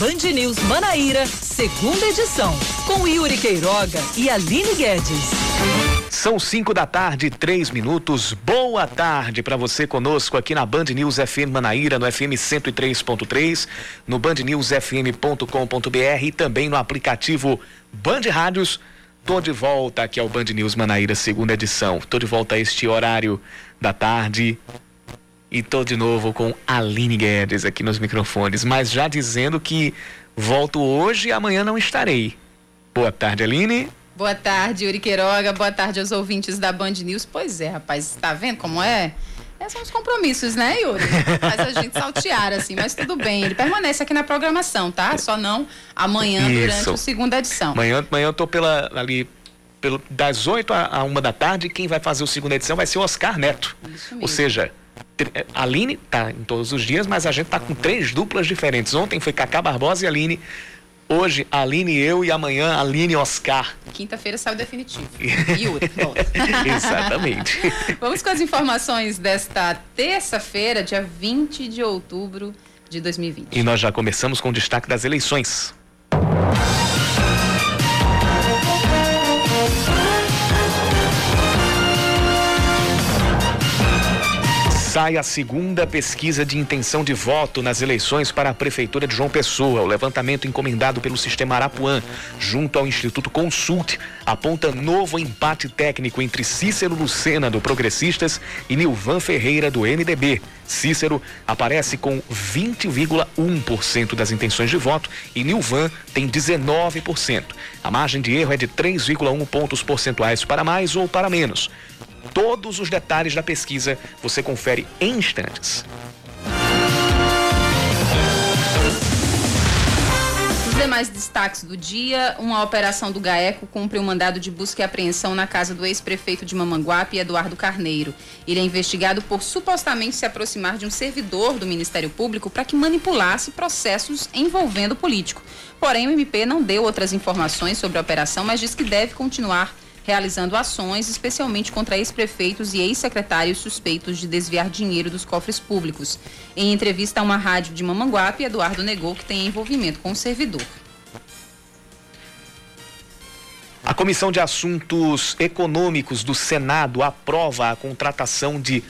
Band News Manaíra, segunda edição, com Yuri Queiroga e Aline Guedes. São 5 da tarde, três minutos. Boa tarde para você conosco aqui na Band News FM Manaíra, no FM 103.3, no bandnewsfm.com.br e também no aplicativo Band Rádios. Tô de volta aqui ao Band News Manaíra, segunda edição. Tô de volta a este horário da tarde, e tô de novo com Aline Guedes aqui nos microfones, mas já dizendo que volto hoje e amanhã não estarei. Boa tarde, Aline. Boa tarde, Yuri Queiroga. Boa tarde aos ouvintes da Band News. Pois é, rapaz, tá vendo como é? Esses são os compromissos, né, Yuri? Faz a gente saltear, assim, mas tudo bem. Ele permanece aqui na programação, tá? Só não amanhã Isso. durante a segunda edição. Amanhã, amanhã eu tô pela, ali pelo, das 8 a, a 1 da tarde. Quem vai fazer a segunda edição vai ser o Oscar Neto. Ou seja, a Aline tá em todos os dias, mas a gente tá com três duplas diferentes. Ontem foi Cacá Barbosa e Aline. Hoje, Aline eu e amanhã Aline Oscar. Quinta-feira sai o definitivo. Yuri, Exatamente. Vamos com as informações desta terça-feira, dia 20 de outubro de 2020. E nós já começamos com o destaque das eleições. Sai a segunda pesquisa de intenção de voto nas eleições para a Prefeitura de João Pessoa. O levantamento encomendado pelo Sistema Arapuã, junto ao Instituto Consult, aponta novo empate técnico entre Cícero Lucena, do Progressistas, e Nilvan Ferreira, do MDB. Cícero aparece com 20,1% das intenções de voto e Nilvan tem 19%. A margem de erro é de 3,1 pontos percentuais para mais ou para menos. Todos os detalhes da pesquisa você confere em instantes. Demais destaques do dia: uma operação do GAECO cumpre um mandado de busca e apreensão na casa do ex-prefeito de Mamanguape, Eduardo Carneiro. Ele é investigado por supostamente se aproximar de um servidor do Ministério Público para que manipulasse processos envolvendo político. Porém, o MP não deu outras informações sobre a operação, mas diz que deve continuar realizando ações, especialmente contra ex-prefeitos e ex-secretários suspeitos de desviar dinheiro dos cofres públicos. Em entrevista a uma rádio de Mamanguape, Eduardo negou que tem envolvimento com o servidor. A Comissão de Assuntos Econômicos do Senado aprova a contratação de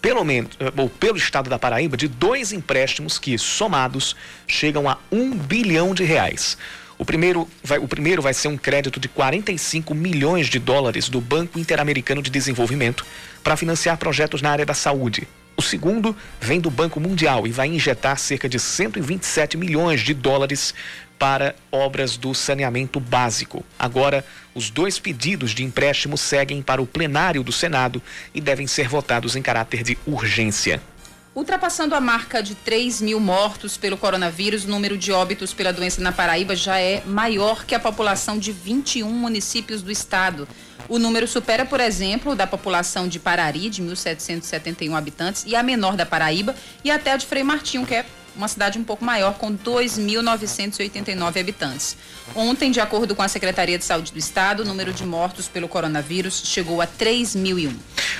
pelo menos, ou pelo estado da Paraíba, de dois empréstimos que, somados, chegam a um bilhão de reais. O primeiro, vai, o primeiro vai ser um crédito de 45 milhões de dólares do Banco Interamericano de Desenvolvimento para financiar projetos na área da saúde. O segundo vem do Banco Mundial e vai injetar cerca de 127 milhões de dólares para obras do saneamento básico. Agora, os dois pedidos de empréstimo seguem para o plenário do Senado e devem ser votados em caráter de urgência. Ultrapassando a marca de 3 mil mortos pelo coronavírus, o número de óbitos pela doença na Paraíba já é maior que a população de 21 municípios do estado. O número supera, por exemplo, da população de Parari, de 1.771 habitantes, e a menor da Paraíba, e até a de Frei Martinho, que é uma cidade um pouco maior, com 2.989 habitantes. Ontem, de acordo com a Secretaria de Saúde do Estado, o número de mortos pelo coronavírus chegou a 3.001.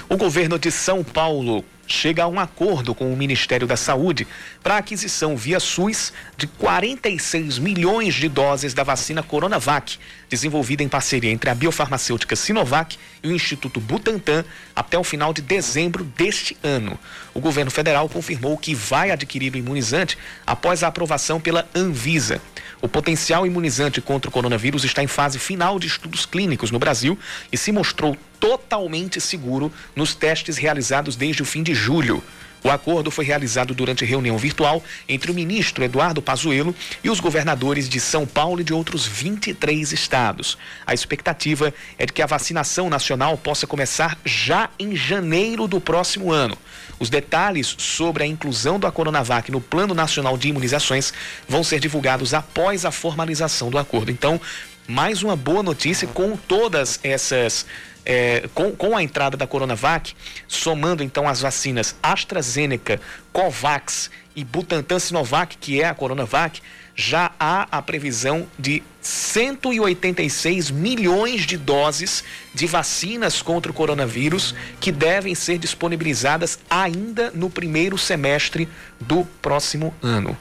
O governo de São Paulo chega a um acordo com o Ministério da Saúde para a aquisição via SUS de 46 milhões de doses da vacina Coronavac, desenvolvida em parceria entre a biofarmacêutica Sinovac e o Instituto Butantan até o final de dezembro deste ano. O governo federal confirmou que vai adquirir o imunizante após a aprovação pela Anvisa. O potencial imunizante contra o coronavírus está em fase final de estudos clínicos no Brasil e se mostrou totalmente seguro nos testes realizados desde o fim de julho. O acordo foi realizado durante reunião virtual entre o ministro Eduardo Pazuello e os governadores de São Paulo e de outros 23 estados. A expectativa é de que a vacinação nacional possa começar já em janeiro do próximo ano. Os detalhes sobre a inclusão da Coronavac no Plano Nacional de Imunizações vão ser divulgados após a formalização do acordo. Então, mais uma boa notícia com todas essas é, com, com a entrada da Coronavac, somando então as vacinas AstraZeneca, Covax e Butantan Sinovac, que é a Coronavac, já há a previsão de 186 milhões de doses de vacinas contra o coronavírus que devem ser disponibilizadas ainda no primeiro semestre do próximo ano.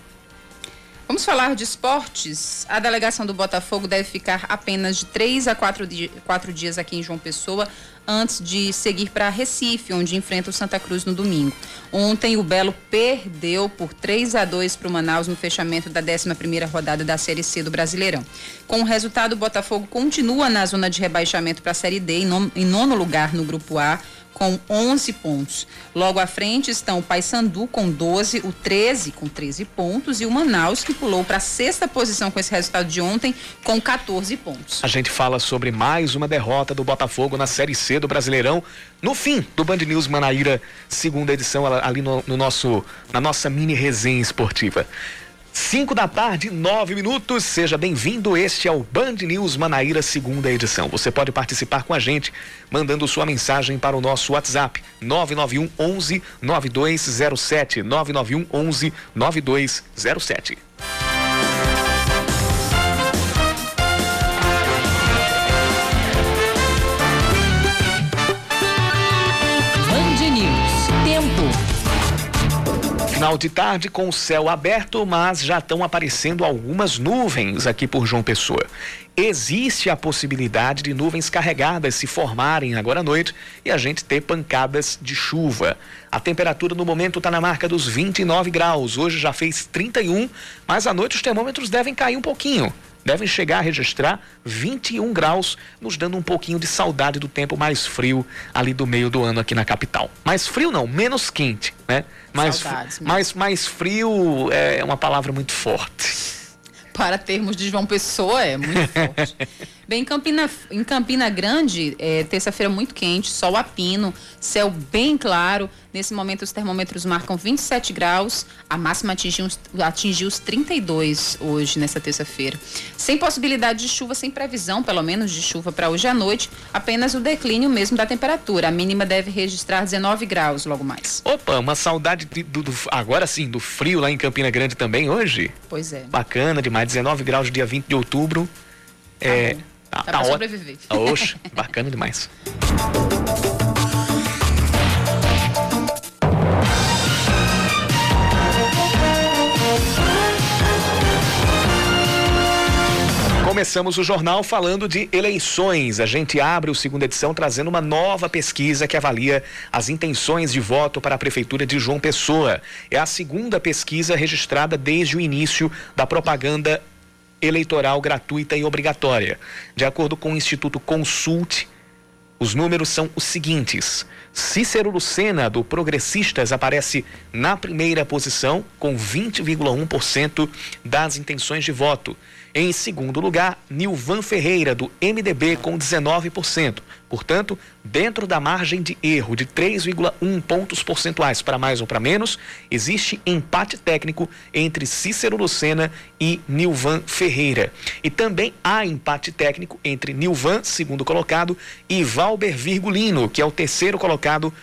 Vamos falar de esportes. A delegação do Botafogo deve ficar apenas de três a quatro, di quatro dias aqui em João Pessoa antes de seguir para Recife, onde enfrenta o Santa Cruz no domingo. Ontem o Belo perdeu por 3 a 2 para o Manaus no fechamento da 11ª rodada da Série C do Brasileirão. Com o resultado, o Botafogo continua na zona de rebaixamento para a Série D, em nono lugar no grupo A, com 11 pontos. Logo à frente estão o Paysandu com 12, o 13 com 13 pontos e o Manaus que pulou para a sexta posição com esse resultado de ontem com 14 pontos. A gente fala sobre mais uma derrota do Botafogo na Série C do Brasileirão no fim do Band News Manaíra, segunda edição ali no, no nosso na nossa mini resenha esportiva. 5 da tarde, 9 minutos. Seja bem-vindo. Este é o Band News Manaíra, segunda edição. Você pode participar com a gente mandando sua mensagem para o nosso WhatsApp 991 11 9207 991 11 9207. Final de tarde com o céu aberto, mas já estão aparecendo algumas nuvens aqui por João Pessoa. Existe a possibilidade de nuvens carregadas se formarem agora à noite e a gente ter pancadas de chuva. A temperatura no momento está na marca dos 29 graus. Hoje já fez 31, mas à noite os termômetros devem cair um pouquinho devem chegar a registrar 21 graus, nos dando um pouquinho de saudade do tempo mais frio ali do meio do ano aqui na capital. Mais frio não, menos quente, né? Mais, mais, mais frio é uma palavra muito forte. Para termos de João Pessoa, é muito forte. Bem, em Campina, em Campina Grande, é, terça-feira muito quente, sol a pino, céu bem claro. Nesse momento, os termômetros marcam 27 graus. A máxima atingiu, atingiu os 32 hoje, nessa terça-feira. Sem possibilidade de chuva, sem previsão, pelo menos, de chuva para hoje à noite. Apenas o declínio mesmo da temperatura. A mínima deve registrar 19 graus logo mais. Opa, uma saudade do, do, agora sim, do frio lá em Campina Grande também hoje. Pois é. Bacana demais, 19 graus dia 20 de outubro. Tá é, bom. Tá, tá pra sobreviver. Oxe, bacana demais. Começamos o jornal falando de eleições. A gente abre o segunda edição trazendo uma nova pesquisa que avalia as intenções de voto para a Prefeitura de João Pessoa. É a segunda pesquisa registrada desde o início da propaganda eleitoral gratuita e obrigatória. De acordo com o Instituto Consulte, os números são os seguintes: Cícero Lucena, do Progressistas, aparece na primeira posição, com 20,1% das intenções de voto. Em segundo lugar, Nilvan Ferreira, do MDB, com 19%. Portanto, dentro da margem de erro de 3,1 pontos percentuais para mais ou para menos, existe empate técnico entre Cícero Lucena e Nilvan Ferreira. E também há empate técnico entre Nilvan, segundo colocado, e Valber Virgulino, que é o terceiro colocado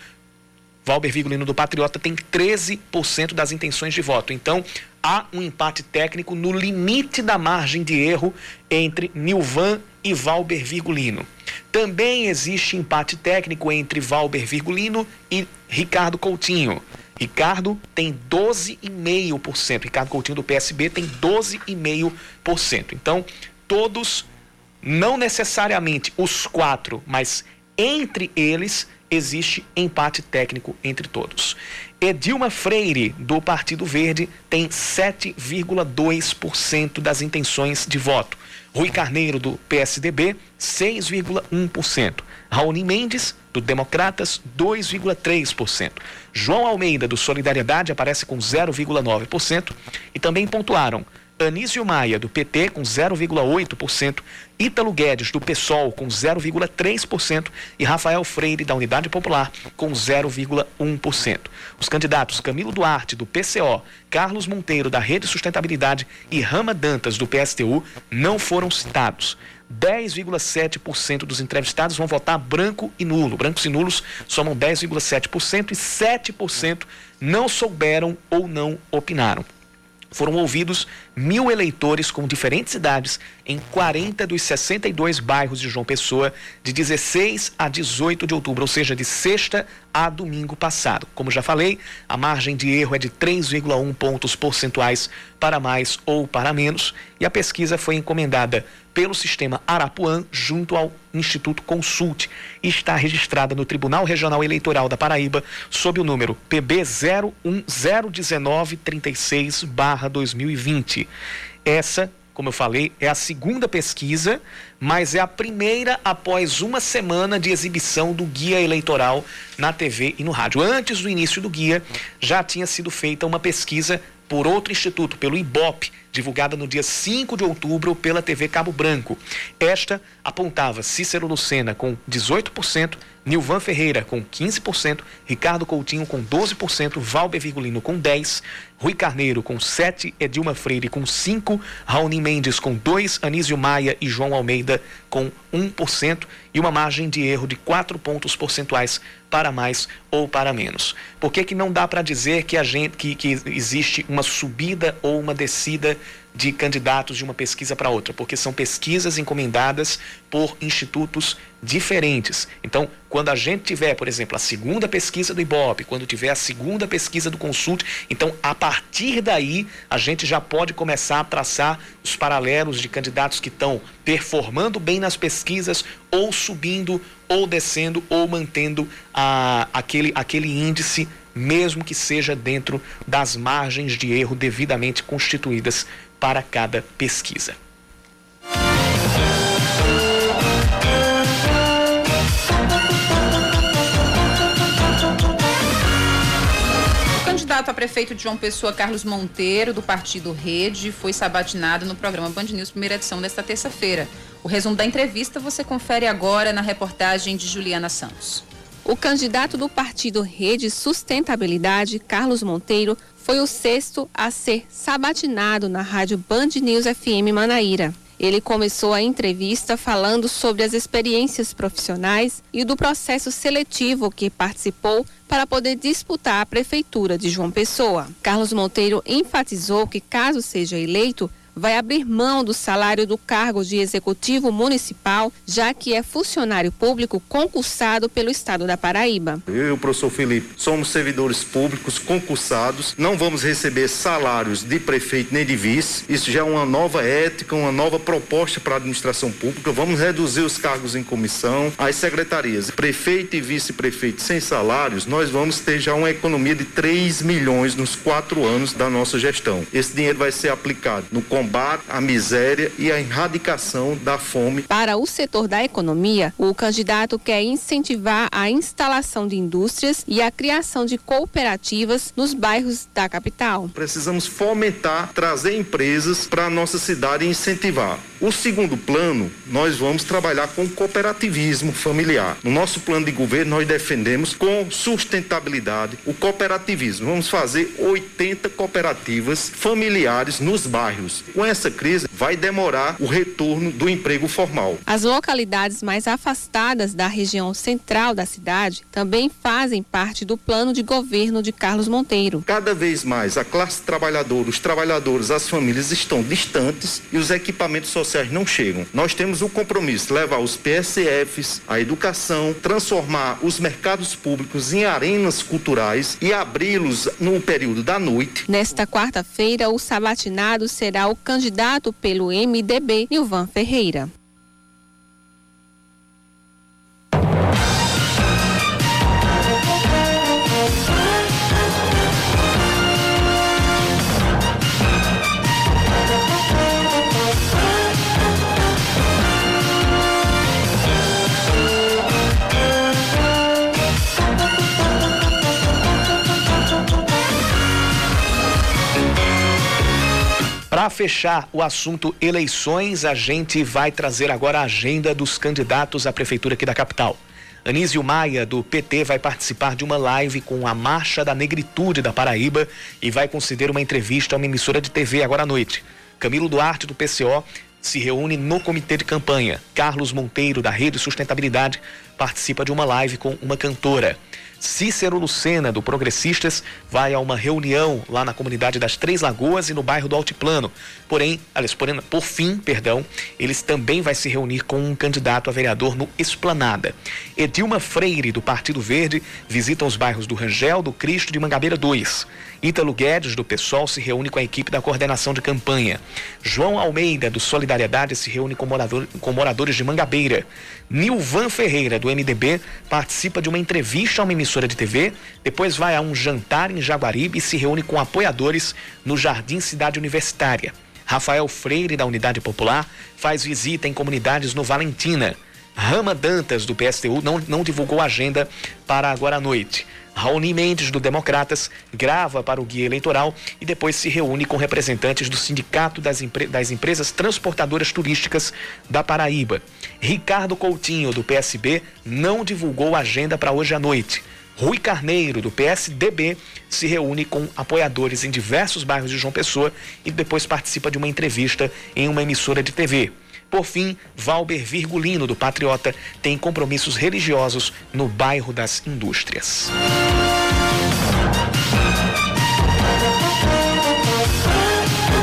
Valber Vigolino do Patriota tem 13% das intenções de voto. Então, há um empate técnico no limite da margem de erro entre Nilvan e Valber Virgulino. Também existe empate técnico entre Valber Virgulino e Ricardo Coutinho. Ricardo tem 12,5%. Ricardo Coutinho do PSB tem 12,5%. Então, todos, não necessariamente os quatro, mas entre eles, existe empate técnico entre todos. Edilma Freire, do Partido Verde, tem 7,2% das intenções de voto. Rui Carneiro, do PSDB, 6,1%. Raoni Mendes, do Democratas, 2,3%. João Almeida, do Solidariedade, aparece com 0,9%. E também pontuaram Anísio Maia, do PT, com 0,8%, Ítalo Guedes, do PSOL, com 0,3% e Rafael Freire, da Unidade Popular, com 0,1%. Os candidatos Camilo Duarte, do PCO, Carlos Monteiro, da Rede Sustentabilidade e Rama Dantas, do PSTU, não foram citados. 10,7% dos entrevistados vão votar branco e nulo. Brancos e nulos somam 10,7% e 7% não souberam ou não opinaram foram ouvidos mil eleitores com diferentes idades em 40 dos 62 bairros de João Pessoa, de 16 a 18 de outubro, ou seja, de sexta a domingo passado. Como já falei, a margem de erro é de 3,1 pontos percentuais para mais ou para menos, e a pesquisa foi encomendada pelo sistema Arapuã junto ao Instituto Consulte e está registrada no Tribunal Regional Eleitoral da Paraíba sob o número PB 0101936/2020. Essa como eu falei, é a segunda pesquisa, mas é a primeira após uma semana de exibição do guia eleitoral na TV e no rádio. Antes do início do guia, já tinha sido feita uma pesquisa por outro instituto, pelo IBOP, divulgada no dia 5 de outubro pela TV Cabo Branco. Esta apontava Cícero Lucena com 18%, Nilvan Ferreira com 15%, Ricardo Coutinho com 12%, Valber Virgulino com 10%, Rui Carneiro com 7%, Edilma Freire com 5%, Raoni Mendes com 2%, Anísio Maia e João Almeida com 1% e uma margem de erro de 4 pontos percentuais para mais ou para menos. Por que, que não dá para dizer que, a gente, que, que existe uma subida ou uma descida de candidatos de uma pesquisa para outra, porque são pesquisas encomendadas por institutos diferentes. Então, quando a gente tiver, por exemplo, a segunda pesquisa do IBOP, quando tiver a segunda pesquisa do Consult, então a partir daí a gente já pode começar a traçar os paralelos de candidatos que estão performando bem nas pesquisas ou subindo ou descendo ou mantendo a, aquele, aquele índice mesmo que seja dentro das margens de erro devidamente constituídas para cada pesquisa. Candidato a prefeito de João Pessoa, Carlos Monteiro, do partido Rede, foi sabatinado no programa Band News, primeira edição desta terça-feira. O resumo da entrevista você confere agora na reportagem de Juliana Santos. O candidato do partido Rede Sustentabilidade, Carlos Monteiro, foi o sexto a ser sabatinado na rádio Band News FM Manaíra. Ele começou a entrevista falando sobre as experiências profissionais e do processo seletivo que participou para poder disputar a prefeitura de João Pessoa. Carlos Monteiro enfatizou que, caso seja eleito, vai abrir mão do salário do cargo de executivo municipal, já que é funcionário público concursado pelo Estado da Paraíba. Eu e o professor Felipe somos servidores públicos concursados, não vamos receber salários de prefeito nem de vice. Isso já é uma nova ética, uma nova proposta para a administração pública. Vamos reduzir os cargos em comissão, as secretarias, prefeito e vice-prefeito sem salários, nós vamos ter já uma economia de 3 milhões nos quatro anos da nossa gestão. Esse dinheiro vai ser aplicado no combate à miséria e à erradicação da fome. Para o setor da economia, o candidato quer incentivar a instalação de indústrias e a criação de cooperativas nos bairros da capital. Precisamos fomentar, trazer empresas para a nossa cidade e incentivar. O segundo plano, nós vamos trabalhar com cooperativismo familiar. No nosso plano de governo, nós defendemos com sustentabilidade o cooperativismo. Vamos fazer 80 cooperativas familiares nos bairros. Com essa crise, vai demorar o retorno do emprego formal. As localidades mais afastadas da região central da cidade também fazem parte do plano de governo de Carlos Monteiro. Cada vez mais a classe trabalhadora, os trabalhadores, as famílias estão distantes e os equipamentos sociais não chegam. Nós temos o compromisso de levar os PSFs, a educação, transformar os mercados públicos em arenas culturais e abri-los no período da noite. Nesta quarta-feira, o sabatinado será o candidato pelo MDB, Nilvan Ferreira. Para fechar o assunto eleições, a gente vai trazer agora a agenda dos candidatos à prefeitura aqui da capital. Anísio Maia, do PT, vai participar de uma live com a Marcha da Negritude da Paraíba e vai conceder uma entrevista a uma emissora de TV agora à noite. Camilo Duarte, do PCO, se reúne no comitê de campanha. Carlos Monteiro, da Rede Sustentabilidade, participa de uma live com uma cantora. Cícero Lucena, do Progressistas, vai a uma reunião lá na comunidade das Três Lagoas e no bairro do Altiplano. Porém, aliás, por fim, perdão, eles também vai se reunir com um candidato a vereador no Esplanada. Edilma Freire, do Partido Verde, visita os bairros do Rangel, do Cristo e de Mangabeira 2. Ítalo Guedes, do PSOL, se reúne com a equipe da coordenação de campanha. João Almeida, do Solidariedade, se reúne com, morador, com moradores de Mangabeira. Nilvan Ferreira, do MDB, participa de uma entrevista a uma emissora de TV, depois vai a um jantar em Jaguaribe e se reúne com apoiadores no Jardim Cidade Universitária. Rafael Freire, da Unidade Popular, faz visita em comunidades no Valentina. Rama Dantas, do PSTU, não, não divulgou agenda para agora à noite. Raoni Mendes, do Democratas, grava para o guia eleitoral e depois se reúne com representantes do Sindicato das, Empre das Empresas Transportadoras Turísticas da Paraíba. Ricardo Coutinho, do PSB, não divulgou agenda para hoje à noite. Rui Carneiro, do PSDB, se reúne com apoiadores em diversos bairros de João Pessoa e depois participa de uma entrevista em uma emissora de TV. Por fim, Valber Virgulino, do Patriota, tem compromissos religiosos no bairro das Indústrias.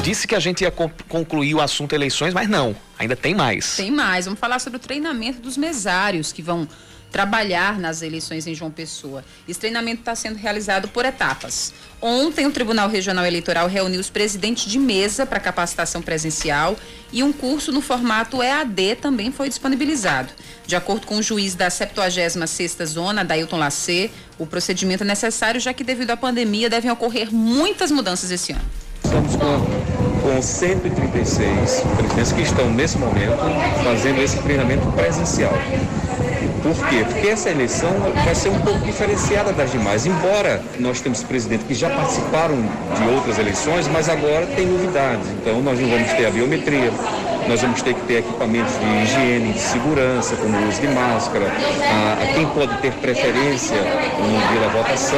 Disse que a gente ia concluir o assunto eleições, mas não, ainda tem mais. Tem mais. Vamos falar sobre o treinamento dos mesários que vão trabalhar nas eleições em João Pessoa. Esse treinamento está sendo realizado por etapas. Ontem, o Tribunal Regional Eleitoral reuniu os presidentes de mesa para capacitação presencial e um curso no formato EAD também foi disponibilizado. De acordo com o juiz da 76ª Zona, Dailton Lacê, o procedimento é necessário já que devido à pandemia devem ocorrer muitas mudanças esse ano. Estamos com, com 136 presidentes que estão nesse momento fazendo esse treinamento presencial. Por quê? Porque essa eleição vai ser um pouco diferenciada das demais. Embora nós temos presidentes que já participaram de outras eleições, mas agora tem novidades. Então nós não vamos ter a biometria, nós vamos ter que ter equipamentos de higiene, de segurança, como o uso de máscara, a, a quem pode ter preferência no dia da votação.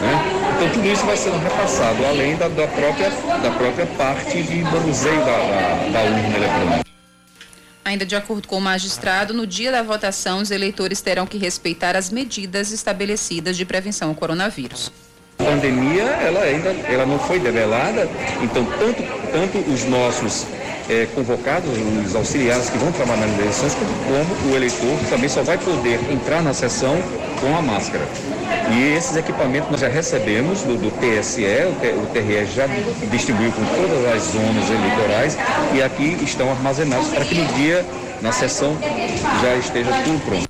Né? Então tudo isso vai sendo repassado, além da, da, própria, da própria parte de manuseio da, da, da urna eletrônica. Ainda de acordo com o magistrado, no dia da votação, os eleitores terão que respeitar as medidas estabelecidas de prevenção ao coronavírus. A pandemia, ela ainda ela não foi develada, então tanto, tanto os nossos é, convocados, os auxiliares que vão trabalhar nas eleições, como o eleitor também só vai poder entrar na sessão com a máscara. E esses equipamentos nós já recebemos do, do TSE, o, TRE já distribuiu com todas as zonas eleitorais e aqui estão armazenados para que no dia, na sessão, já esteja tudo pronto.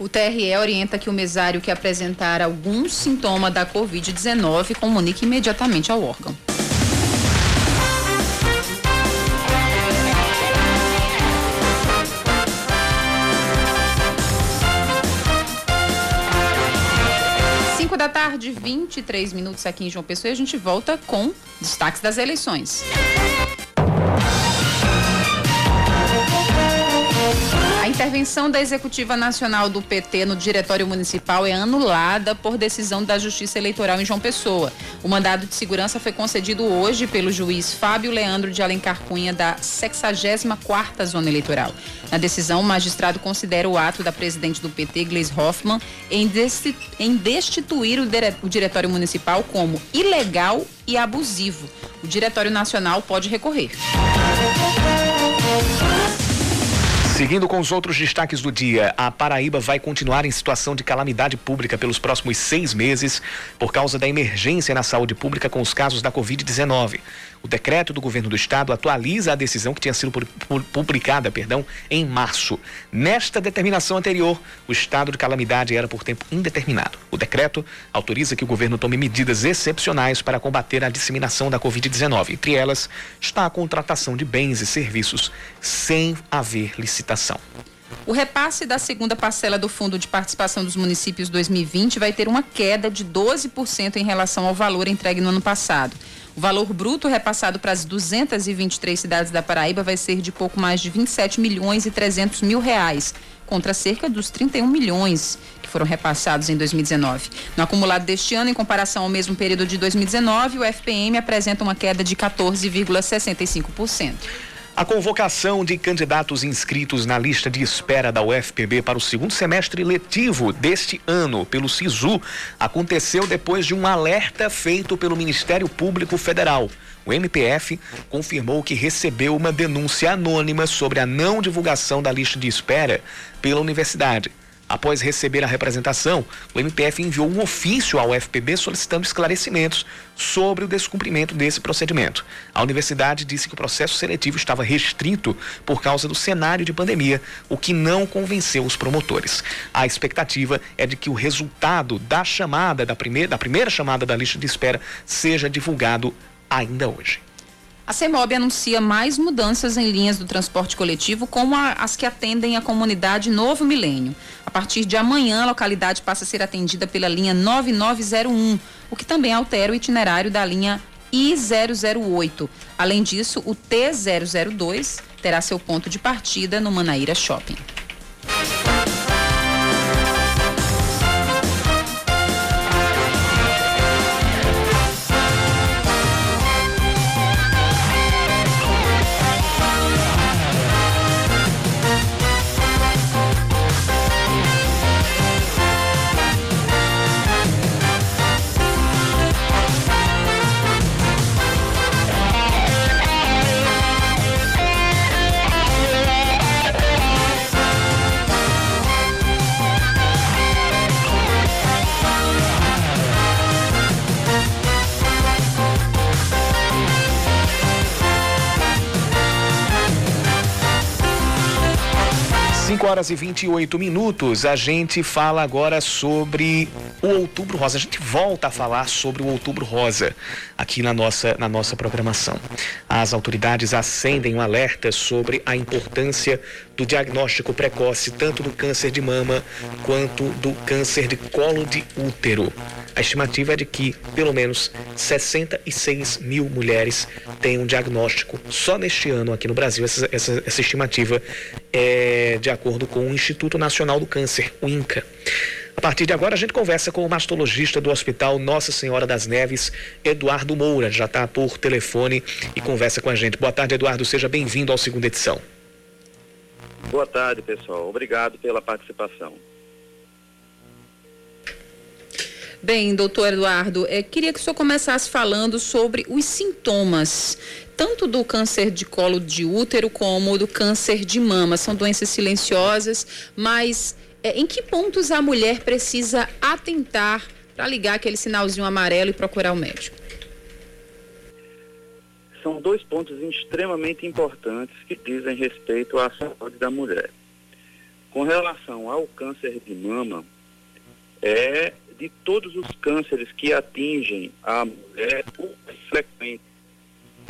O TRE orienta que o mesário que apresentar algum sintoma da Covid-19 comunique imediatamente ao órgão. 5 da tarde, 23 minutos aqui em João Pessoa e a gente volta com destaques das eleições. Intervenção da Executiva Nacional do PT no Diretório Municipal é anulada por decisão da Justiça Eleitoral em João Pessoa. O mandado de segurança foi concedido hoje pelo juiz Fábio Leandro de Alencar Cunha da 64ª Zona Eleitoral. Na decisão, o magistrado considera o ato da presidente do PT, Gleis Hoffmann, em destituir o Diretório Municipal como ilegal e abusivo. O Diretório Nacional pode recorrer. Seguindo com os outros destaques do dia, a Paraíba vai continuar em situação de calamidade pública pelos próximos seis meses por causa da emergência na saúde pública com os casos da Covid-19. O decreto do governo do estado atualiza a decisão que tinha sido publicada, perdão, em março. Nesta determinação anterior, o estado de calamidade era por tempo indeterminado. O decreto autoriza que o governo tome medidas excepcionais para combater a disseminação da Covid-19. Entre elas, está a contratação de bens e serviços sem haver licitação. O repasse da segunda parcela do Fundo de Participação dos Municípios 2020 vai ter uma queda de 12% em relação ao valor entregue no ano passado. O valor bruto repassado para as 223 cidades da Paraíba vai ser de pouco mais de 27 milhões e 300 mil reais, contra cerca dos 31 milhões que foram repassados em 2019. No acumulado deste ano, em comparação ao mesmo período de 2019, o FPM apresenta uma queda de 14,65%. A convocação de candidatos inscritos na lista de espera da UFPB para o segundo semestre letivo deste ano pelo SISU aconteceu depois de um alerta feito pelo Ministério Público Federal. O MPF confirmou que recebeu uma denúncia anônima sobre a não divulgação da lista de espera pela universidade. Após receber a representação, o MPF enviou um ofício ao FPB solicitando esclarecimentos sobre o descumprimento desse procedimento. A universidade disse que o processo seletivo estava restrito por causa do cenário de pandemia, o que não convenceu os promotores. A expectativa é de que o resultado da chamada, da primeira, da primeira chamada da lista de espera, seja divulgado ainda hoje. A CEMOB anuncia mais mudanças em linhas do transporte coletivo, como a, as que atendem a comunidade Novo Milênio. A partir de amanhã, a localidade passa a ser atendida pela linha 9901, o que também altera o itinerário da linha I008. Além disso, o T002 terá seu ponto de partida no Manaíra Shopping. Horas e 28 minutos, a gente fala agora sobre o Outubro Rosa. A gente volta a falar sobre o Outubro Rosa aqui na nossa, na nossa programação. As autoridades acendem um alerta sobre a importância do diagnóstico precoce, tanto do câncer de mama quanto do câncer de colo de útero. A estimativa é de que pelo menos 66 mil mulheres tenham um diagnóstico só neste ano aqui no Brasil. Essa, essa, essa estimativa é de acordo com o Instituto Nacional do Câncer, o INCA. A partir de agora, a gente conversa com o mastologista do Hospital Nossa Senhora das Neves, Eduardo Moura. Já está por telefone e conversa com a gente. Boa tarde, Eduardo. Seja bem-vindo ao segunda edição. Boa tarde, pessoal. Obrigado pela participação. Bem, doutor Eduardo, é, queria que o senhor começasse falando sobre os sintomas, tanto do câncer de colo de útero como do câncer de mama. São doenças silenciosas, mas é, em que pontos a mulher precisa atentar para ligar aquele sinalzinho amarelo e procurar o médico? São dois pontos extremamente importantes que dizem respeito à saúde da mulher. Com relação ao câncer de mama, é de todos os cânceres que atingem a mulher, o mais frequente.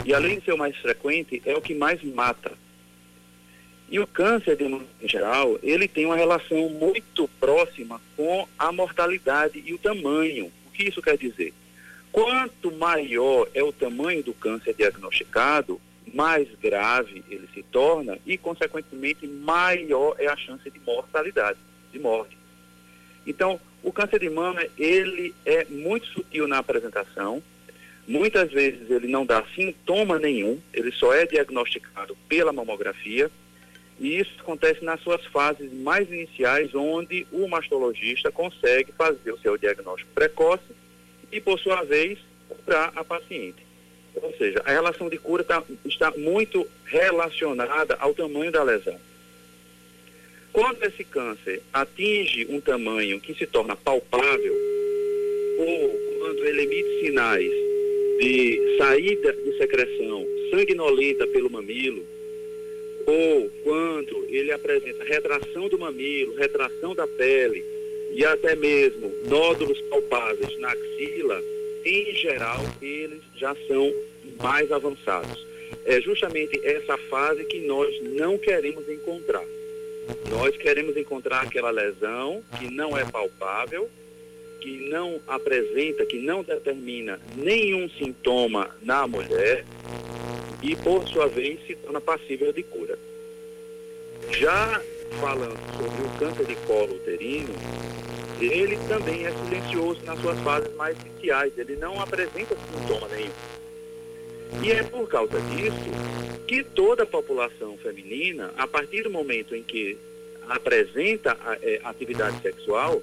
E além de ser o mais frequente, é o que mais mata. E o câncer de mama em geral, ele tem uma relação muito próxima com a mortalidade e o tamanho. O que isso quer dizer? Quanto maior é o tamanho do câncer diagnosticado, mais grave ele se torna e, consequentemente, maior é a chance de mortalidade, de morte. Então, o câncer de mama, ele é muito sutil na apresentação. Muitas vezes ele não dá sintoma nenhum, ele só é diagnosticado pela mamografia. E isso acontece nas suas fases mais iniciais, onde o mastologista consegue fazer o seu diagnóstico precoce e, por sua vez, curar a paciente. Ou seja, a relação de cura tá, está muito relacionada ao tamanho da lesão. Quando esse câncer atinge um tamanho que se torna palpável, ou quando ele emite sinais de saída de secreção sanguinolenta pelo mamilo, ou quando ele apresenta retração do mamilo, retração da pele e até mesmo nódulos palpáveis na axila, em geral, eles já são mais avançados. É justamente essa fase que nós não queremos encontrar. Nós queremos encontrar aquela lesão que não é palpável, que não apresenta, que não determina nenhum sintoma na mulher e, por sua vez, se torna passível de cura. Já falando sobre o câncer de colo uterino, ele também é silencioso nas suas fases mais iniciais, ele não apresenta sintoma nenhum. E é por causa disso que toda a população feminina, a partir do momento em que apresenta é, atividade sexual,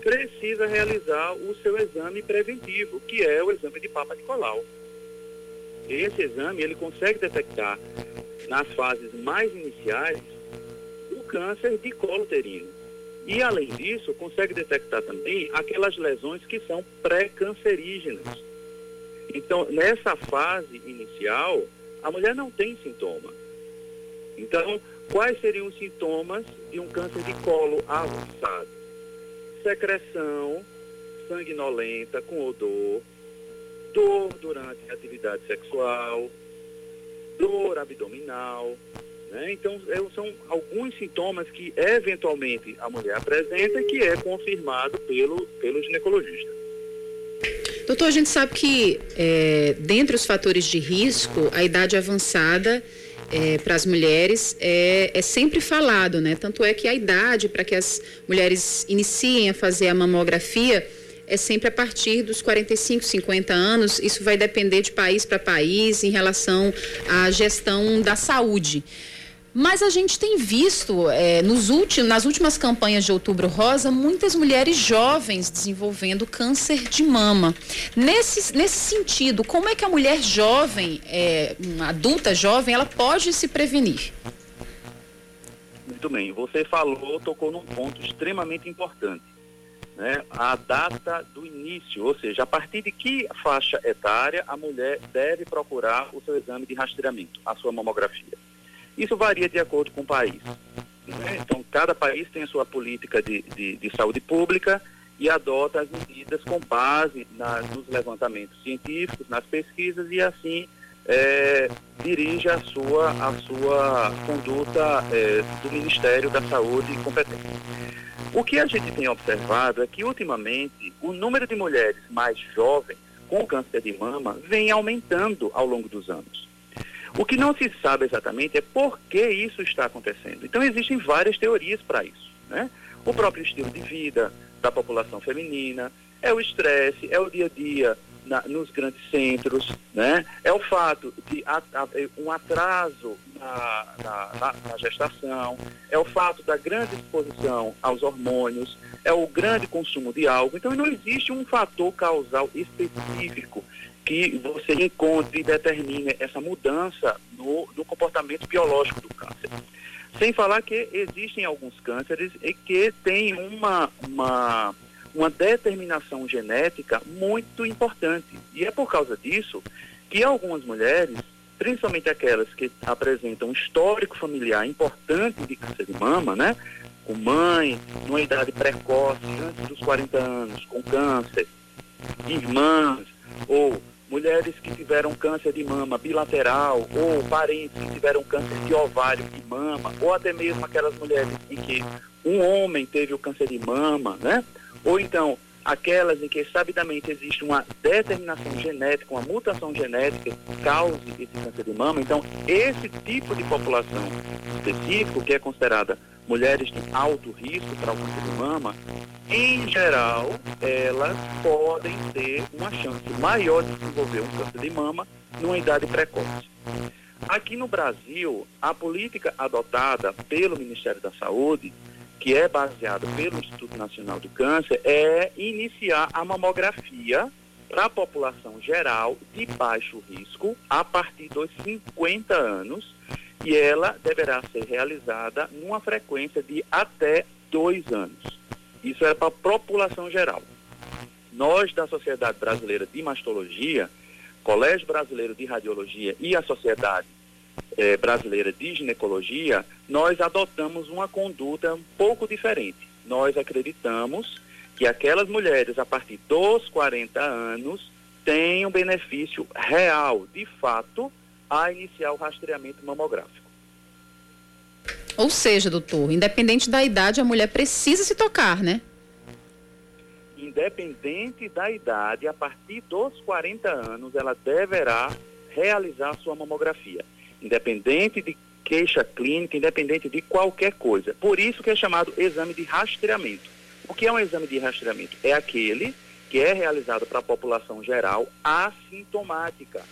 precisa realizar o seu exame preventivo, que é o exame de Papa Nicolau. Esse exame ele consegue detectar nas fases mais iniciais câncer de colo uterino. E além disso, consegue detectar também aquelas lesões que são pré-cancerígenas. Então, nessa fase inicial, a mulher não tem sintoma. Então, quais seriam os sintomas de um câncer de colo avançado? Secreção sanguinolenta com odor, dor durante a atividade sexual, dor abdominal. Né? Então, é, são alguns sintomas que eventualmente a mulher apresenta e que é confirmado pelo, pelo ginecologista. Doutor, a gente sabe que é, dentre os fatores de risco, a idade avançada é, para as mulheres é, é, sempre falado, né? Tanto é que a idade para que as mulheres iniciem a fazer a mamografia é sempre a partir dos 45, 50 anos. Isso vai depender de país para país em relação à gestão da saúde. Mas a gente tem visto é, nos últimos, nas últimas campanhas de Outubro Rosa muitas mulheres jovens desenvolvendo câncer de mama. Nesse, nesse sentido, como é que a mulher jovem, é, uma adulta jovem, ela pode se prevenir? Muito bem, você falou, tocou num ponto extremamente importante. Né? A data do início, ou seja, a partir de que faixa etária a mulher deve procurar o seu exame de rastreamento, a sua mamografia. Isso varia de acordo com o país. Né? Então, cada país tem a sua política de, de, de saúde pública e adota as medidas com base na, nos levantamentos científicos, nas pesquisas e assim é, dirige a sua, a sua conduta é, do Ministério da Saúde competente. O que a gente tem observado é que, ultimamente, o número de mulheres mais jovens com câncer de mama vem aumentando ao longo dos anos. O que não se sabe exatamente é por que isso está acontecendo. Então, existem várias teorias para isso. Né? O próprio estilo de vida da população feminina, é o estresse, é o dia a dia na, nos grandes centros, né? é o fato de a, a, um atraso na, na, na, gestação, é o fato da grande exposição aos hormônios, é o grande consumo de álcool. Então, não existe um fator causal específico que você encontre e determine essa mudança no, no comportamento biológico do câncer. Sem falar que existem alguns cânceres e que têm uma, uma, uma determinação genética muito importante. E é por causa disso que algumas mulheres, principalmente aquelas que apresentam um histórico familiar importante de câncer de mama, né? Com mãe, numa idade precoce, antes dos 40 anos, com câncer, irmãs, ou mulheres que tiveram câncer de mama bilateral, ou parentes que tiveram câncer de ovário e mama, ou até mesmo aquelas mulheres em que um homem teve o câncer de mama, né? Ou então aquelas em que sabidamente existe uma determinação genética, uma mutação genética que cause esse câncer de mama. Então, esse tipo de população específico, que é considerada mulheres de alto risco para o câncer de mama, em geral, elas podem ter uma chance maior de desenvolver um câncer de mama numa idade precoce. Aqui no Brasil, a política adotada pelo Ministério da Saúde que é baseado pelo Instituto Nacional do Câncer, é iniciar a mamografia para a população geral de baixo risco a partir dos 50 anos e ela deverá ser realizada numa frequência de até dois anos. Isso é para a população geral. Nós, da Sociedade Brasileira de Mastologia, Colégio Brasileiro de Radiologia e a Sociedade eh, Brasileira de Ginecologia, nós adotamos uma conduta um pouco diferente. Nós acreditamos que aquelas mulheres a partir dos 40 anos têm um benefício real, de fato, a iniciar o rastreamento mamográfico. Ou seja, doutor, independente da idade, a mulher precisa se tocar, né? Independente da idade, a partir dos 40 anos, ela deverá realizar sua mamografia independente de queixa clínica, independente de qualquer coisa. Por isso que é chamado exame de rastreamento. O que é um exame de rastreamento? É aquele que é realizado para a população geral assintomática,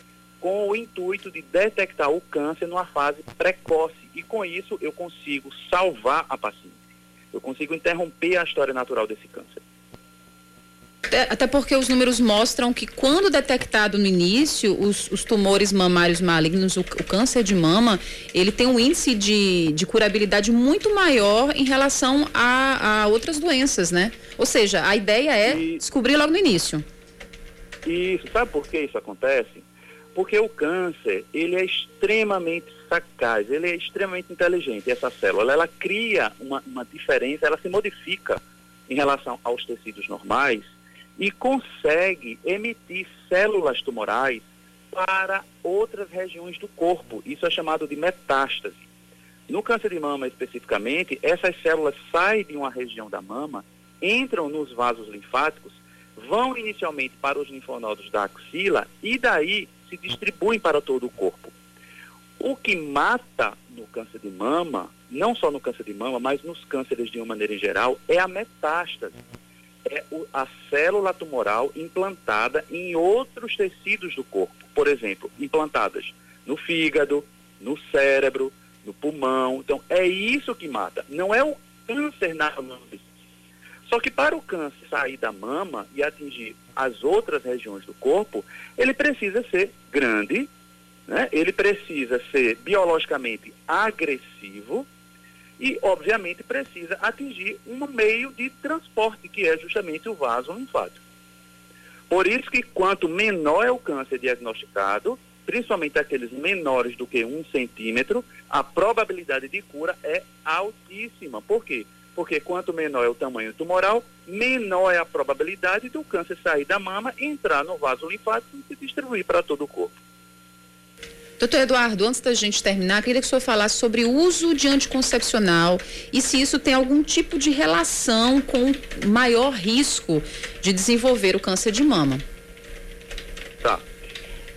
com o intuito de detectar o câncer numa fase precoce e com isso eu consigo salvar a paciente. Eu consigo interromper a história natural desse câncer. Até porque os números mostram que quando detectado no início, os, os tumores mamários malignos, o, o, câncer de mama, ele tem um índice de, de curabilidade muito maior em relação a, a, outras doenças, né? Ou seja, a ideia é e... descobrir logo no início. Isso, sabe por que isso acontece? Porque o câncer, ele é extremamente sagaz, ele é extremamente inteligente, essa célula, ela cria uma, uma diferença, ela se modifica em relação aos tecidos normais, e consegue emitir células tumorais para outras regiões do corpo. Isso é chamado de metástase. No câncer de mama especificamente, essas células saem de uma região da mama, entram nos vasos linfáticos, vão inicialmente para os linfonodos da axila e daí se distribuem para todo o corpo. O que mata no câncer de mama, não só no câncer de mama, mas nos cânceres de uma maneira em geral, é a metástase é a célula tumoral implantada em outros tecidos do corpo. Por exemplo, implantadas no fígado, no cérebro, no pulmão. Então, é isso que mata. Não é o câncer na mama. Só que para o câncer sair da mama e atingir as outras regiões do corpo, ele precisa ser grande, né? ele precisa ser biologicamente agressivo e, obviamente, precisa atingir um meio de transporte, que é justamente o vaso linfático. Por isso que quanto menor é o câncer diagnosticado, principalmente aqueles menores do que um centímetro, a probabilidade de cura é altíssima. Por quê? Porque quanto menor é o tamanho tumoral, menor é a probabilidade do câncer sair da mama, entrar no vaso linfático e se distribuir para todo o corpo. Doutor Eduardo, antes da gente terminar, queria que o senhor falasse sobre o uso de anticoncepcional e se isso tem algum tipo de relação com maior risco de desenvolver o câncer de mama. Tá.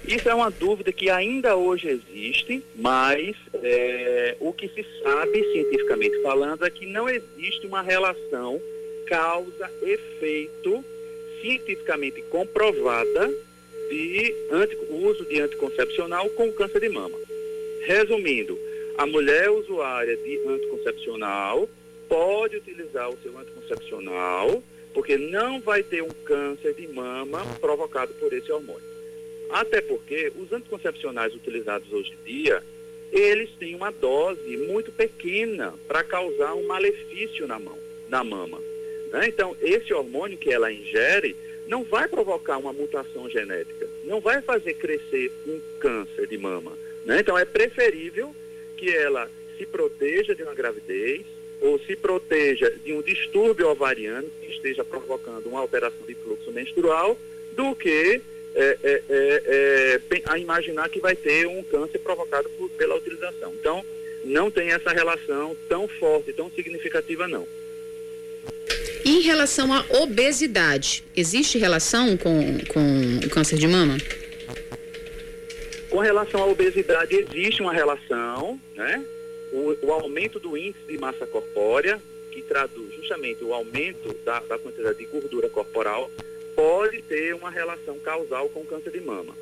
Isso é uma dúvida que ainda hoje existe, mas é, o que se sabe cientificamente falando é que não existe uma relação causa-efeito cientificamente comprovada de anti, uso de anticoncepcional com câncer de mama. Resumindo, a mulher usuária de anticoncepcional pode utilizar o seu anticoncepcional porque não vai ter um câncer de mama provocado por esse hormônio. Até porque os anticoncepcionais utilizados hoje em dia, eles têm uma dose muito pequena para causar um malefício na mão, na mama. Né? Então, esse hormônio que ela ingere não vai provocar uma mutação genética, não vai fazer crescer um câncer de mama. Né? Então é preferível que ela se proteja de uma gravidez ou se proteja de um distúrbio ovariano que esteja provocando uma alteração de fluxo menstrual do que é, é, é, é a imaginar que vai ter um câncer provocado por, pela utilização. Então, não tem essa relação tão forte, tão significativa, não. Em relação à obesidade, existe relação com, com o câncer de mama? Com relação à obesidade, existe uma relação, né? O, o aumento do índice de massa corpórea, que traduz justamente o aumento da, da quantidade de gordura corporal, pode ter uma relação causal com o câncer de mama.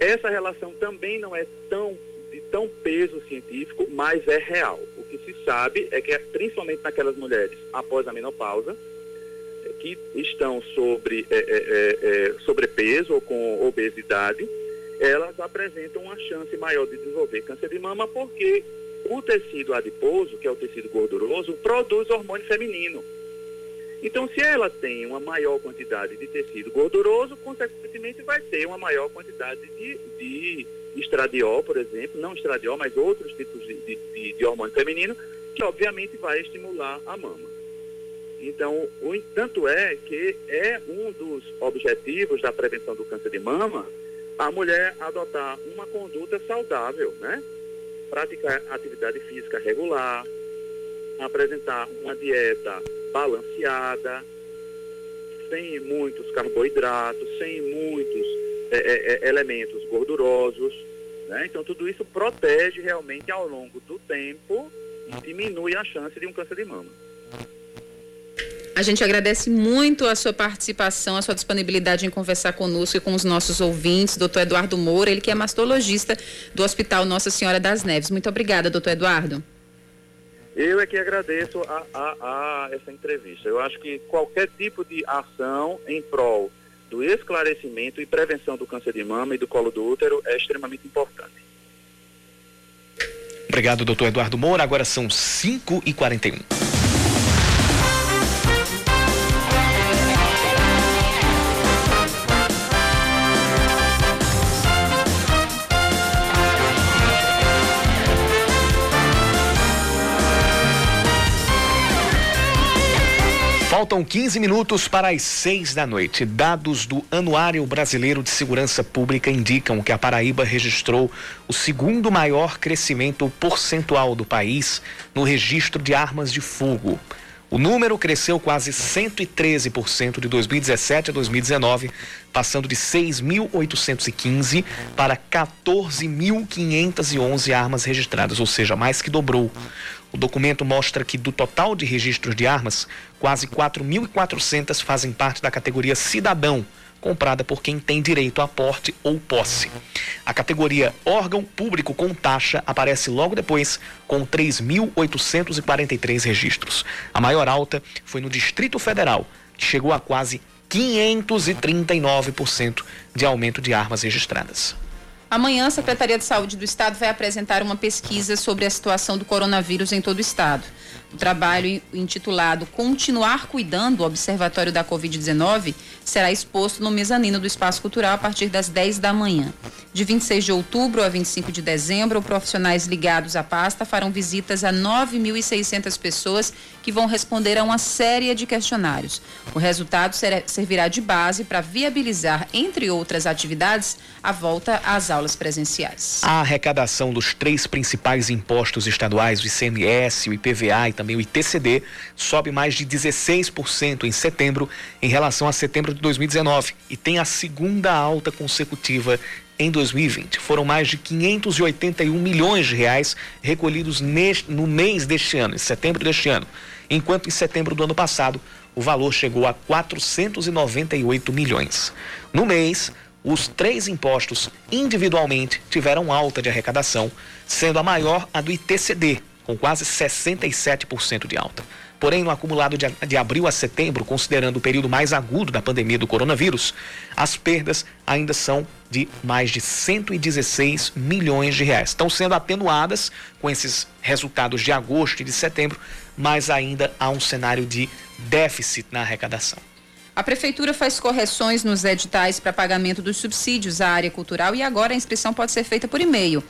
Essa relação também não é tão de tão peso científico, mas é real. Que se sabe é que, principalmente naquelas mulheres após a menopausa, é, que estão sobre é, é, é, é, sobrepeso ou com obesidade, elas apresentam uma chance maior de desenvolver câncer de mama porque o tecido adiposo, que é o tecido gorduroso, produz hormônio feminino. Então, se ela tem uma maior quantidade de tecido gorduroso, consequentemente vai ter uma maior quantidade de, de estradiol, por exemplo, não estradiol, mas outros tipos de, de, de hormônio feminino, que obviamente vai estimular a mama. Então, o, tanto é que é um dos objetivos da prevenção do câncer de mama a mulher adotar uma conduta saudável, né? Praticar atividade física regular, apresentar uma dieta balanceada, sem muitos carboidratos, sem muitos é, é, é elementos gordurosos, né? Então, tudo isso protege realmente ao longo do tempo e diminui a chance de um câncer de mama. A gente agradece muito a sua participação, a sua disponibilidade em conversar conosco e com os nossos ouvintes, doutor Eduardo Moura, ele que é mastologista do Hospital Nossa Senhora das Neves. Muito obrigada, doutor Eduardo. Eu é que agradeço a, a, a essa entrevista. Eu acho que qualquer tipo de ação em prol do esclarecimento e prevenção do câncer de mama e do colo do útero é extremamente importante. Obrigado, doutor Eduardo Moura. Agora são 5 Faltam 15 minutos para as 6 da noite. Dados do Anuário Brasileiro de Segurança Pública indicam que a Paraíba registrou o segundo maior crescimento percentual do país no registro de armas de fogo. O número cresceu quase 113% de 2017 a 2019, passando de 6.815 para 14.511 armas registradas, ou seja, mais que dobrou. O documento mostra que do total de registros de armas, quase 4.400 fazem parte da categoria cidadão, comprada por quem tem direito a porte ou posse. A categoria órgão público com taxa aparece logo depois, com 3.843 registros. A maior alta foi no Distrito Federal, que chegou a quase 539% de aumento de armas registradas. Amanhã, a Secretaria de Saúde do Estado vai apresentar uma pesquisa sobre a situação do coronavírus em todo o Estado. O trabalho intitulado Continuar Cuidando, o Observatório da Covid-19, será exposto no mezanino do Espaço Cultural a partir das 10 da manhã. De 26 de outubro a 25 de dezembro, profissionais ligados à pasta farão visitas a 9.600 pessoas que vão responder a uma série de questionários. O resultado servirá de base para viabilizar, entre outras atividades, a volta às aulas presenciais. A arrecadação dos três principais impostos estaduais, o ICMS, o IPVA e também o ITCD, sobe mais de 16% em setembro em relação a setembro de 2019 e tem a segunda alta consecutiva em 2020. Foram mais de 581 milhões de reais recolhidos neste, no mês deste ano, em setembro deste ano, enquanto em setembro do ano passado o valor chegou a 498 milhões. No mês, os três impostos individualmente tiveram alta de arrecadação, sendo a maior a do ITCD, com quase 67% de alta. Porém, no acumulado de, de, abril a setembro, considerando o período mais agudo da pandemia do coronavírus, as perdas ainda são de mais de 116 milhões de reais. Estão sendo atenuadas com esses resultados de agosto e de setembro, mas ainda há um cenário de déficit na arrecadação. A Prefeitura faz correções nos editais para pagamento dos subsídios à área cultural e agora a inscrição pode ser feita por e-mail.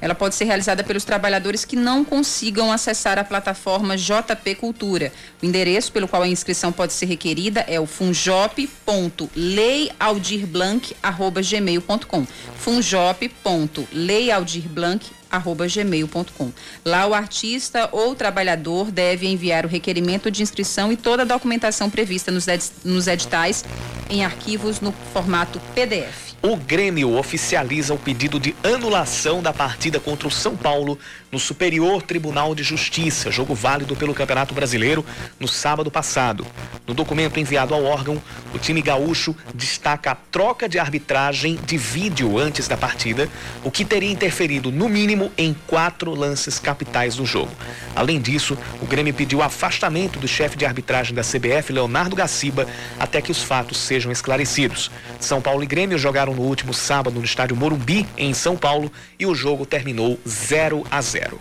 Ela pode ser realizada pelos trabalhadores que não consigam acessar a plataforma JP Cultura. O endereço pelo qual a inscrição pode ser requerida é o funjop.leialdirblanc@gmail.com. funjop.leialdirblanc@gmail.com. Lá o artista ou trabalhador deve enviar o requerimento de inscrição e toda a documentação prevista nos editais em arquivos no formato PDF. O Grêmio oficializa o pedido de anulação da partida contra o São Paulo no Superior Tribunal de Justiça, jogo válido pelo Campeonato Brasileiro, no sábado passado. No documento enviado ao órgão, o time gaúcho destaca a troca de arbitragem de vídeo antes da partida, o que teria interferido, no mínimo, em quatro lances capitais do jogo. Além disso, o Grêmio pediu afastamento do chefe de arbitragem da CBF, Leonardo Gaciba, até que os fatos sejam esclarecidos. São Paulo e Grêmio jogaram no último sábado no estádio Morumbi, em São Paulo, e o jogo terminou 0 a 0. Zero.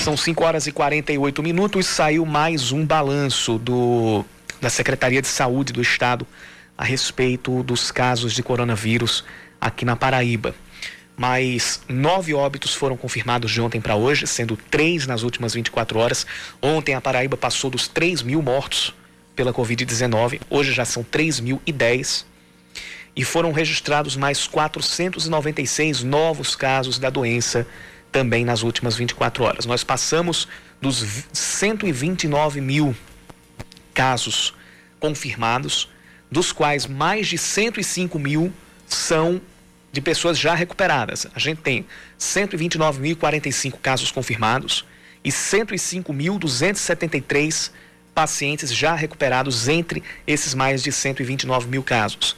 São 5 horas e 48 minutos. Saiu mais um balanço do, da Secretaria de Saúde do Estado a respeito dos casos de coronavírus aqui na Paraíba. Mais nove óbitos foram confirmados de ontem para hoje, sendo três nas últimas 24 horas. Ontem a Paraíba passou dos 3 mil mortos pela Covid-19, hoje já são 3 mil e 10. e foram registrados mais 496 novos casos da doença também nas últimas 24 horas. Nós passamos dos 129 mil casos confirmados, dos quais mais de 105 mil são de pessoas já recuperadas. A gente tem 129.045 casos confirmados e 105.273 pacientes já recuperados entre esses mais de 129 mil casos.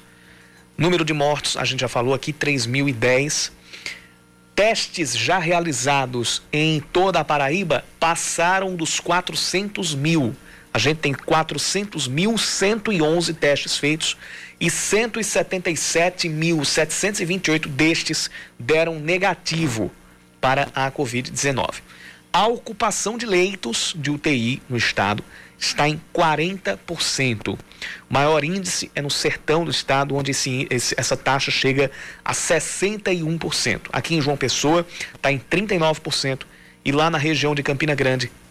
Número de mortos, a gente já falou aqui, 3.010. Testes já realizados em toda a Paraíba passaram dos 400 mil. A gente tem 400.111 testes feitos e 177.728 destes deram negativo para a Covid-19. A ocupação de leitos de UTI no estado está em 40%. O maior índice é no sertão do estado, onde esse, esse, essa taxa chega a 61%. Aqui em João Pessoa está em 39% e lá na região de Campina Grande,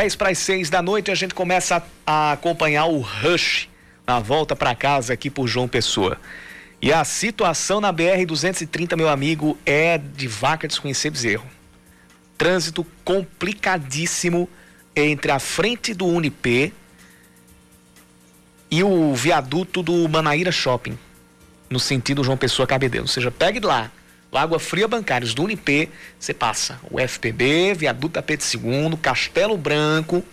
Dez para as seis da noite a gente começa a, a acompanhar o rush na volta para casa aqui por João Pessoa. E a situação na BR 230, meu amigo, é de vaca desconhecer bezerro. Trânsito complicadíssimo entre a frente do Unip e o viaduto do Manaíra Shopping, no sentido João Pessoa Cabedelo. Ou seja, pegue lá, Lagoa Fria Bancários do Unip, você passa o FPB, viaduto da Pedro II, Castelo Branco,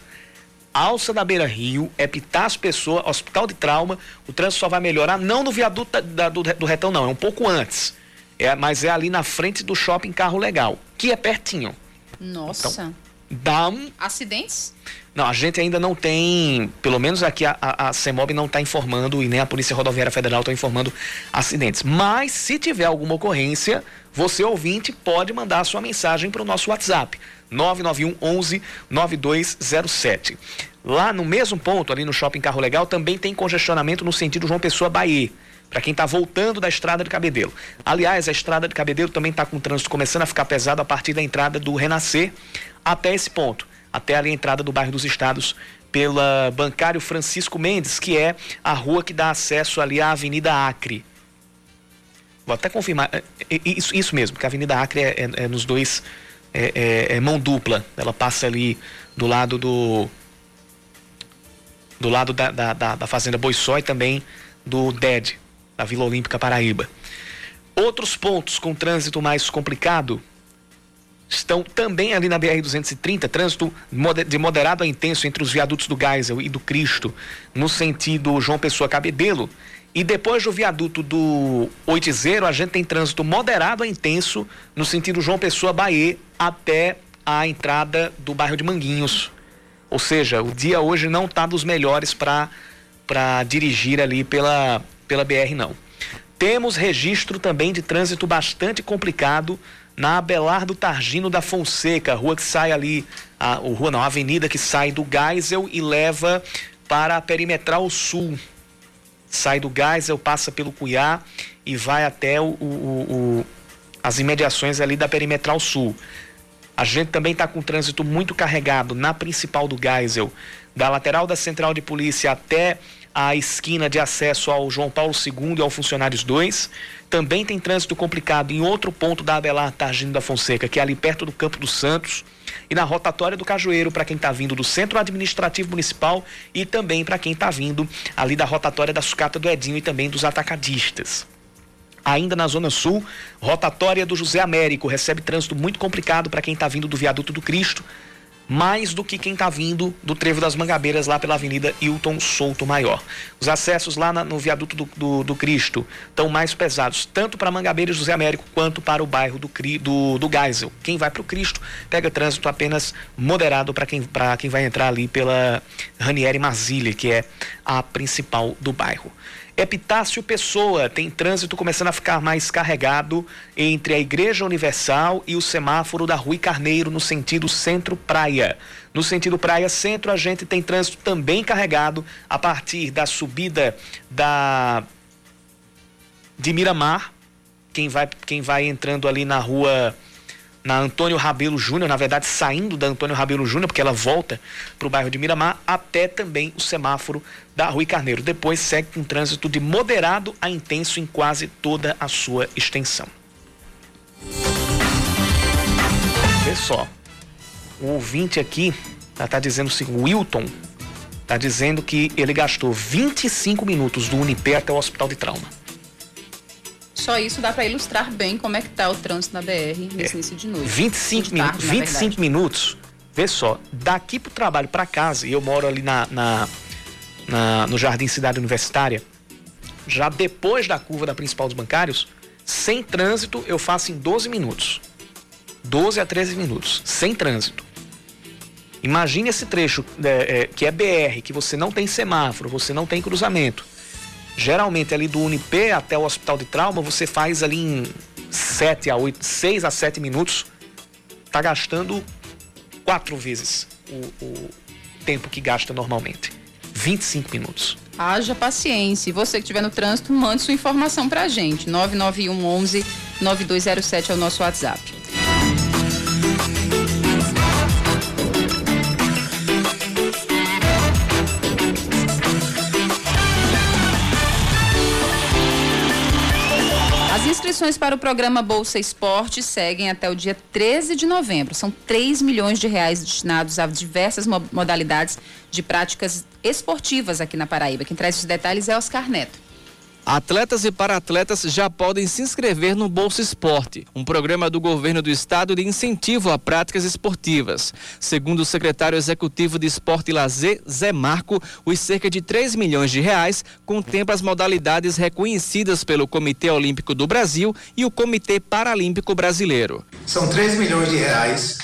Alça da Beira Rio, Epitácio Pessoa, Hospital de Trauma, o trânsito só vai melhorar, não no viaduto da, da, do, do Retão, não, é um pouco antes. É, mas é ali na frente do shopping Carro Legal, que é pertinho. Nossa. Então, dá um. Acidentes? Não, a gente ainda não tem, pelo menos aqui a, a, a CEMOB não está informando e nem a Polícia Rodoviária Federal está informando acidentes. Mas se tiver alguma ocorrência, você ouvinte pode mandar a sua mensagem para o nosso WhatsApp, 991 11 9207. Lá no mesmo ponto, ali no Shopping Carro Legal, também tem congestionamento no sentido João Pessoa Bahia para quem está voltando da estrada de Cabedelo. Aliás, a estrada de Cabedelo também está com o trânsito começando a ficar pesado a partir da entrada do Renascer até esse ponto, até ali a entrada do bairro dos Estados pela Bancário Francisco Mendes, que é a rua que dá acesso ali à Avenida Acre. Vou até confirmar, é, é, isso, isso mesmo, que a Avenida Acre é, é, é nos dois, é, é mão dupla, ela passa ali do lado do do lado da, da, da, da Fazenda Boiçó e também do DED, da Vila Olímpica Paraíba. Outros pontos com trânsito mais complicado estão também ali na BR-230, trânsito de moderado a intenso entre os viadutos do Geisel e do Cristo, no sentido João Pessoa Cabedelo. E depois do viaduto do 80, a gente tem trânsito moderado a intenso no sentido João Pessoa Bahia até a entrada do bairro de Manguinhos. Ou seja, o dia hoje não está dos melhores para dirigir ali pela, pela BR, não. Temos registro também de trânsito bastante complicado na Abelardo Targino da Fonseca, rua que sai ali, a, a rua não, a avenida que sai do Geisel e leva para a Perimetral Sul. Sai do Geisel, passa pelo Cuiá e vai até o, o, o, as imediações ali da Perimetral Sul. A gente também está com trânsito muito carregado na principal do Geisel, da lateral da Central de Polícia até a esquina de acesso ao João Paulo II e ao Funcionários 2. Também tem trânsito complicado em outro ponto da Abelar Targino da Fonseca, que é ali perto do Campo dos Santos, e na rotatória do Cajueiro, para quem está vindo do Centro Administrativo Municipal e também para quem está vindo ali da rotatória da Sucata do Edinho e também dos atacadistas. Ainda na Zona Sul, rotatória do José Américo recebe trânsito muito complicado para quem está vindo do Viaduto do Cristo, mais do que quem está vindo do Trevo das Mangabeiras lá pela Avenida Hilton Souto Maior. Os acessos lá na, no viaduto do, do, do Cristo estão mais pesados, tanto para Mangabeiras José Américo quanto para o bairro do, do, do Geisel. Quem vai para o Cristo pega trânsito apenas moderado para quem, quem vai entrar ali pela Ranieri Marzilli, que é a principal do bairro. Epitácio Pessoa tem trânsito começando a ficar mais carregado entre a Igreja Universal e o semáforo da Rui Carneiro no sentido centro-praia. No sentido praia-centro, a gente tem trânsito também carregado a partir da subida da de Miramar, quem vai quem vai entrando ali na rua na Antônio Rabelo Júnior, na verdade saindo da Antônio Rabelo Júnior, porque ela volta para o bairro de Miramar, até também o semáforo da Rui Carneiro. Depois segue com um trânsito de moderado a intenso em quase toda a sua extensão. Vê só, o ouvinte aqui está dizendo assim, o Wilton está dizendo que ele gastou 25 minutos do Unipé até o hospital de trauma. Só isso dá para ilustrar bem como é que tá o trânsito na BR nesse é, início de noite. 25, min tarde, 25 minutos. Vê só, daqui pro trabalho para casa, e eu moro ali na, na, na, no Jardim Cidade Universitária, já depois da curva da principal dos bancários, sem trânsito eu faço em 12 minutos. 12 a 13 minutos, sem trânsito. Imagine esse trecho é, é, que é BR, que você não tem semáforo, você não tem cruzamento Geralmente ali do Unip até o hospital de trauma, você faz ali em 7 a 8, 6 a 7 minutos, tá gastando quatro vezes o, o tempo que gasta normalmente. 25 minutos. Haja paciência. E você que estiver no trânsito, mande sua informação pra gente. 991 11 9207 é o nosso WhatsApp. Inscrições para o programa Bolsa Esporte seguem até o dia 13 de novembro. São 3 milhões de reais destinados a diversas modalidades de práticas esportivas aqui na Paraíba. Quem traz os detalhes é Oscar Neto. Atletas e para-atletas já podem se inscrever no Bolsa Esporte, um programa do governo do estado de incentivo a práticas esportivas. Segundo o secretário executivo de Esporte e Lazer, Zé Marco, os cerca de 3 milhões de reais contemplam as modalidades reconhecidas pelo Comitê Olímpico do Brasil e o Comitê Paralímpico Brasileiro. São 3 milhões de reais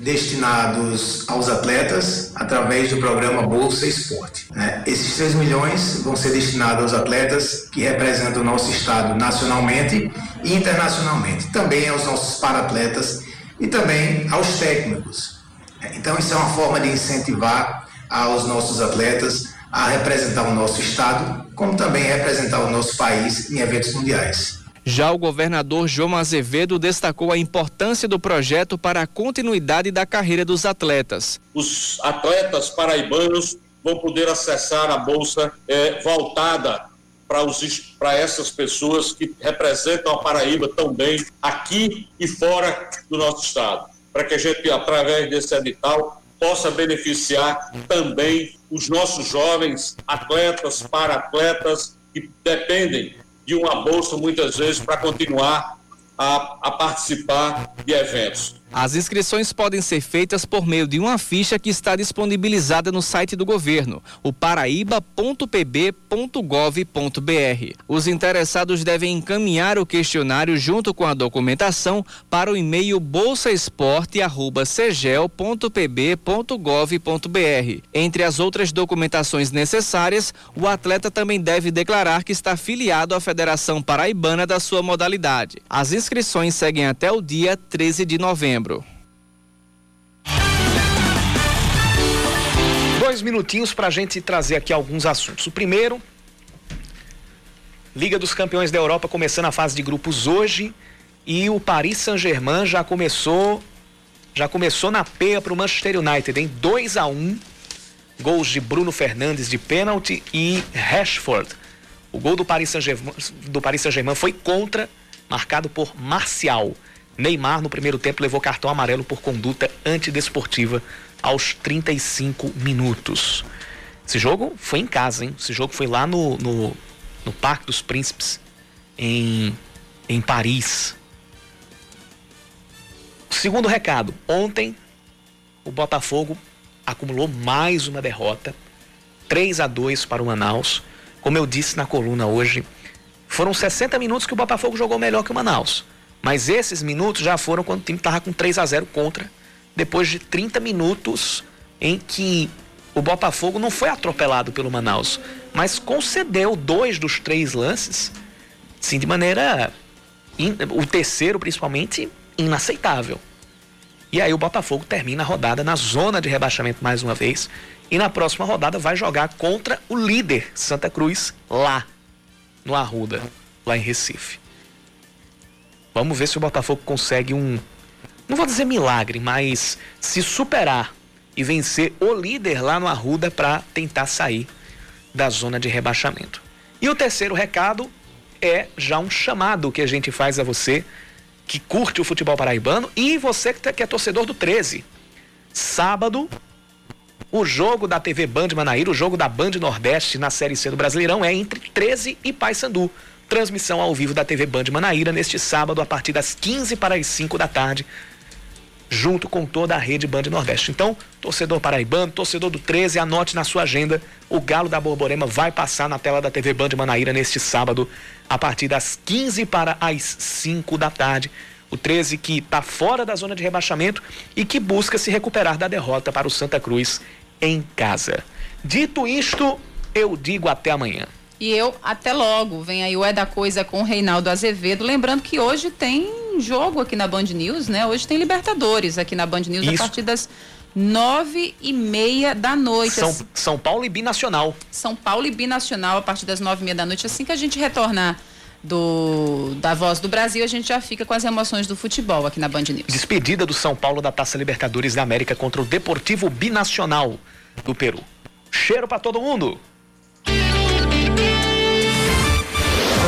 destinados aos atletas através do programa Bolsa Esporte. Né? Esses 3 milhões vão ser destinados aos atletas que representam o nosso estado nacionalmente e internacionalmente, também aos nossos paratletas e também aos técnicos. Então isso é uma forma de incentivar aos nossos atletas a representar o nosso estado, como também representar o nosso país em eventos mundiais. Já o governador João Azevedo destacou a importância do projeto para a continuidade da carreira dos atletas. Os atletas paraibanos vão poder acessar a bolsa é, voltada para essas pessoas que representam a Paraíba tão bem aqui e fora do nosso estado, para que a gente, através desse edital, possa beneficiar também os nossos jovens atletas, para atletas que dependem de uma bolsa muitas vezes para continuar a, a participar de eventos. As inscrições podem ser feitas por meio de uma ficha que está disponibilizada no site do governo, o paraíba.pb.gov.br. Os interessados devem encaminhar o questionário junto com a documentação para o e-mail bolsaesporte@cegel.pb.gov.br. Entre as outras documentações necessárias, o atleta também deve declarar que está filiado à Federação Paraibana da sua modalidade. As inscrições seguem até o dia 13 de novembro Dois minutinhos para a gente trazer aqui alguns assuntos. O primeiro, Liga dos Campeões da Europa começando a fase de grupos hoje e o Paris Saint-Germain já começou já começou na peia para o Manchester United em 2 a 1 um, gols de Bruno Fernandes de pênalti e Rashford. O gol do Paris Saint-Germain Saint-Germain foi contra, marcado por Marcial. Neymar, no primeiro tempo, levou cartão amarelo por conduta antidesportiva aos 35 minutos. Esse jogo foi em casa, hein? Esse jogo foi lá no, no, no Parque dos Príncipes, em, em Paris. Segundo recado, ontem o Botafogo acumulou mais uma derrota, 3 a 2 para o Manaus. Como eu disse na coluna hoje, foram 60 minutos que o Botafogo jogou melhor que o Manaus. Mas esses minutos já foram quando o time estava com 3 a 0 contra, depois de 30 minutos em que o Botafogo não foi atropelado pelo Manaus, mas concedeu dois dos três lances, sim, de maneira. O terceiro, principalmente, inaceitável. E aí o Botafogo termina a rodada na zona de rebaixamento mais uma vez. E na próxima rodada vai jogar contra o líder Santa Cruz lá no Arruda, lá em Recife. Vamos ver se o Botafogo consegue um, não vou dizer milagre, mas se superar e vencer o líder lá no Arruda para tentar sair da zona de rebaixamento. E o terceiro recado é já um chamado que a gente faz a você que curte o futebol paraibano e você que tá, é torcedor do 13. Sábado, o jogo da TV Band Manaíra, o jogo da Band Nordeste na Série C do Brasileirão é entre 13 e Paysandu. Transmissão ao vivo da TV Band Manaíra neste sábado a partir das 15 para as 5 da tarde, junto com toda a rede Band Nordeste. Então, torcedor paraibano, torcedor do 13, anote na sua agenda, o Galo da Borborema vai passar na tela da TV Band Manaíra neste sábado a partir das 15 para as 5 da tarde. O 13 que está fora da zona de rebaixamento e que busca se recuperar da derrota para o Santa Cruz em casa. Dito isto, eu digo até amanhã. E eu até logo. Vem aí o É da Coisa com o Reinaldo Azevedo. Lembrando que hoje tem jogo aqui na Band News, né? Hoje tem Libertadores aqui na Band News Isso. a partir das nove e meia da noite. São, São Paulo e Binacional. São Paulo e Binacional a partir das nove e meia da noite. Assim que a gente retornar do, da Voz do Brasil, a gente já fica com as emoções do futebol aqui na Band News. Despedida do São Paulo da Taça Libertadores da América contra o Deportivo Binacional do Peru. Cheiro para todo mundo!